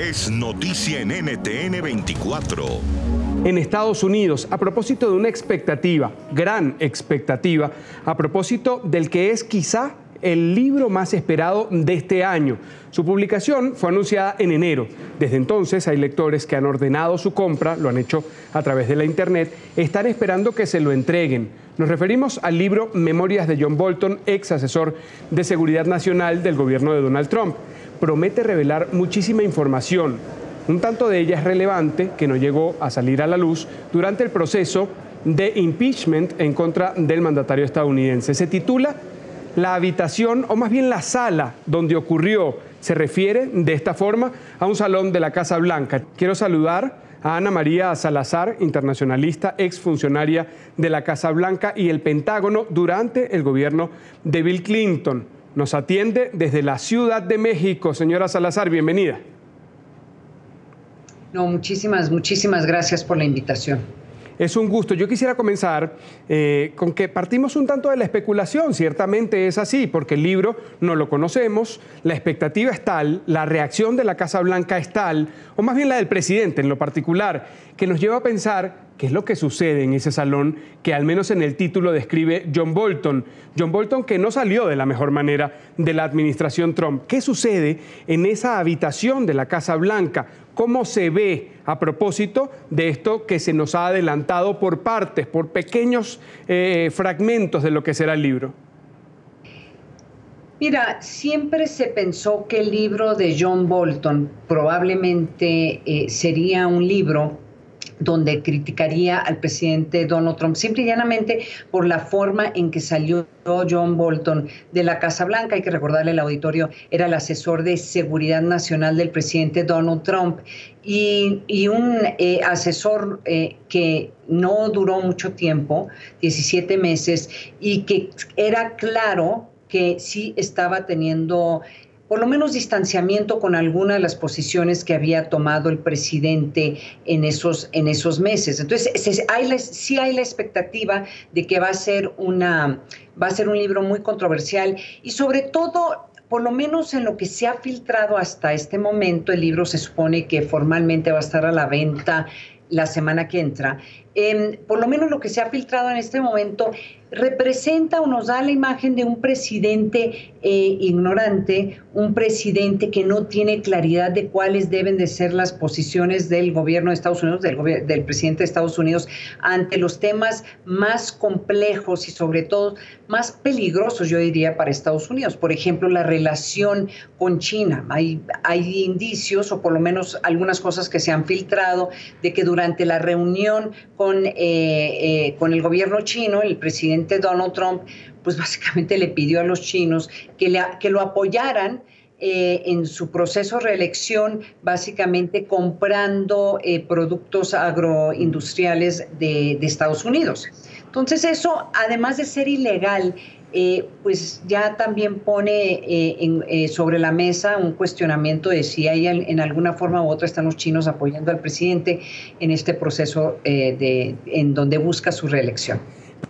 es noticia en NTN 24. En Estados Unidos, a propósito de una expectativa, gran expectativa, a propósito del que es quizá el libro más esperado de este año. Su publicación fue anunciada en enero. Desde entonces hay lectores que han ordenado su compra, lo han hecho a través de la Internet, están esperando que se lo entreguen. Nos referimos al libro Memorias de John Bolton, ex asesor de Seguridad Nacional del gobierno de Donald Trump. Promete revelar muchísima información. Un tanto de ella es relevante, que no llegó a salir a la luz durante el proceso de impeachment en contra del mandatario estadounidense. Se titula la habitación, o más bien la sala donde ocurrió, se refiere de esta forma a un salón de la Casa Blanca. Quiero saludar a Ana María Salazar, internacionalista, exfuncionaria de la Casa Blanca y el Pentágono durante el gobierno de Bill Clinton. Nos atiende desde la Ciudad de México. Señora Salazar, bienvenida. No, muchísimas, muchísimas gracias por la invitación. Es un gusto. Yo quisiera comenzar eh, con que partimos un tanto de la especulación. Ciertamente es así, porque el libro no lo conocemos, la expectativa es tal, la reacción de la Casa Blanca es tal, o más bien la del presidente en lo particular, que nos lleva a pensar qué es lo que sucede en ese salón que al menos en el título describe John Bolton. John Bolton que no salió de la mejor manera de la administración Trump. ¿Qué sucede en esa habitación de la Casa Blanca? ¿Cómo se ve a propósito de esto que se nos ha adelantado por partes, por pequeños eh, fragmentos de lo que será el libro? Mira, siempre se pensó que el libro de John Bolton probablemente eh, sería un libro donde criticaría al presidente Donald Trump, simple y llanamente por la forma en que salió John Bolton de la Casa Blanca. Hay que recordarle, el auditorio era el asesor de seguridad nacional del presidente Donald Trump y, un eh, asesor eh, que no duró mucho tiempo, 17 meses, y que era claro que sí estaba teniendo por lo menos distanciamiento con alguna de las posiciones que había tomado el presidente en esos, en esos meses. Entonces, hay sí hay la expectativa de que va a ser una va a ser un libro muy controversial y sobre todo por lo menos en lo que se ha filtrado hasta este momento, el libro se supone que formalmente va a estar a la venta la semana que entra. por lo menos lo que se ha filtrado en este momento representa o nos da la imagen de un presidente eh, ignorante, un presidente que no tiene claridad de cuáles deben de ser las posiciones del gobierno de Estados Unidos, del, del presidente de Estados Unidos, ante los temas más complejos y sobre todo más peligrosos, yo diría, para Estados Unidos. Por ejemplo, la relación con China. Hay, hay indicios, o por lo menos algunas cosas que se han filtrado, de que durante la reunión con, eh, eh, con el gobierno chino, el presidente Donald Trump, pues básicamente le pidió a los chinos que, que lo apoyaran eh, en su proceso de reelección, básicamente comprando eh, productos agroindustriales de, Estados Unidos. Entonces eso, además de ser ilegal, eh, pues ya también pone sobre la mesa un cuestionamiento de si hay en alguna forma u otra están los chinos apoyando al presidente en este proceso de, en donde busca su reelección.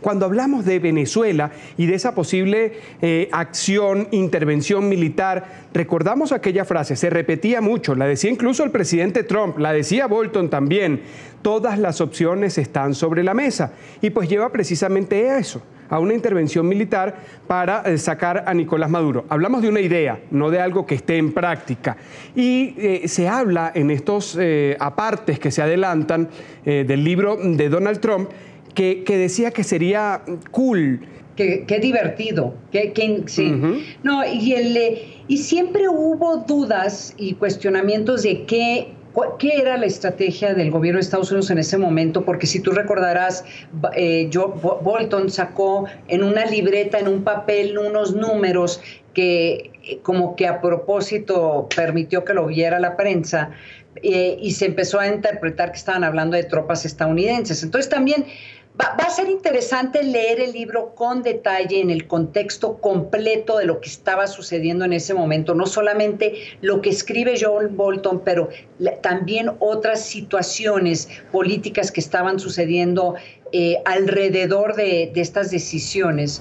Cuando hablamos de Venezuela y de esa posible eh, acción, intervención militar, recordamos aquella frase, se repetía mucho, la decía incluso el presidente Trump, la decía Bolton también, todas las opciones están sobre la mesa y pues lleva precisamente a eso a una intervención militar para eh, sacar a Nicolás Maduro. Hablamos de una idea, no de algo que esté en práctica. Y eh, se habla en estos apartes que se adelantan del libro de Donald Trump que, decía que sería cool. Qué, divertido, que, sí. No, y, el, y siempre hubo dudas y cuestionamientos de qué ¿Qué era la estrategia del gobierno de Estados Unidos en ese momento? Porque si tú recordarás, eh, Bolton sacó en una libreta, en un papel, unos números que eh, como que a propósito permitió que lo viera la prensa eh, y se empezó a interpretar que estaban hablando de tropas estadounidenses. Entonces también Va, a ser interesante leer el libro con detalle en el contexto completo de lo que estaba sucediendo en ese momento, no solamente lo que escribe John Bolton, pero también otras situaciones políticas que estaban sucediendo eh, alrededor de, de estas decisiones.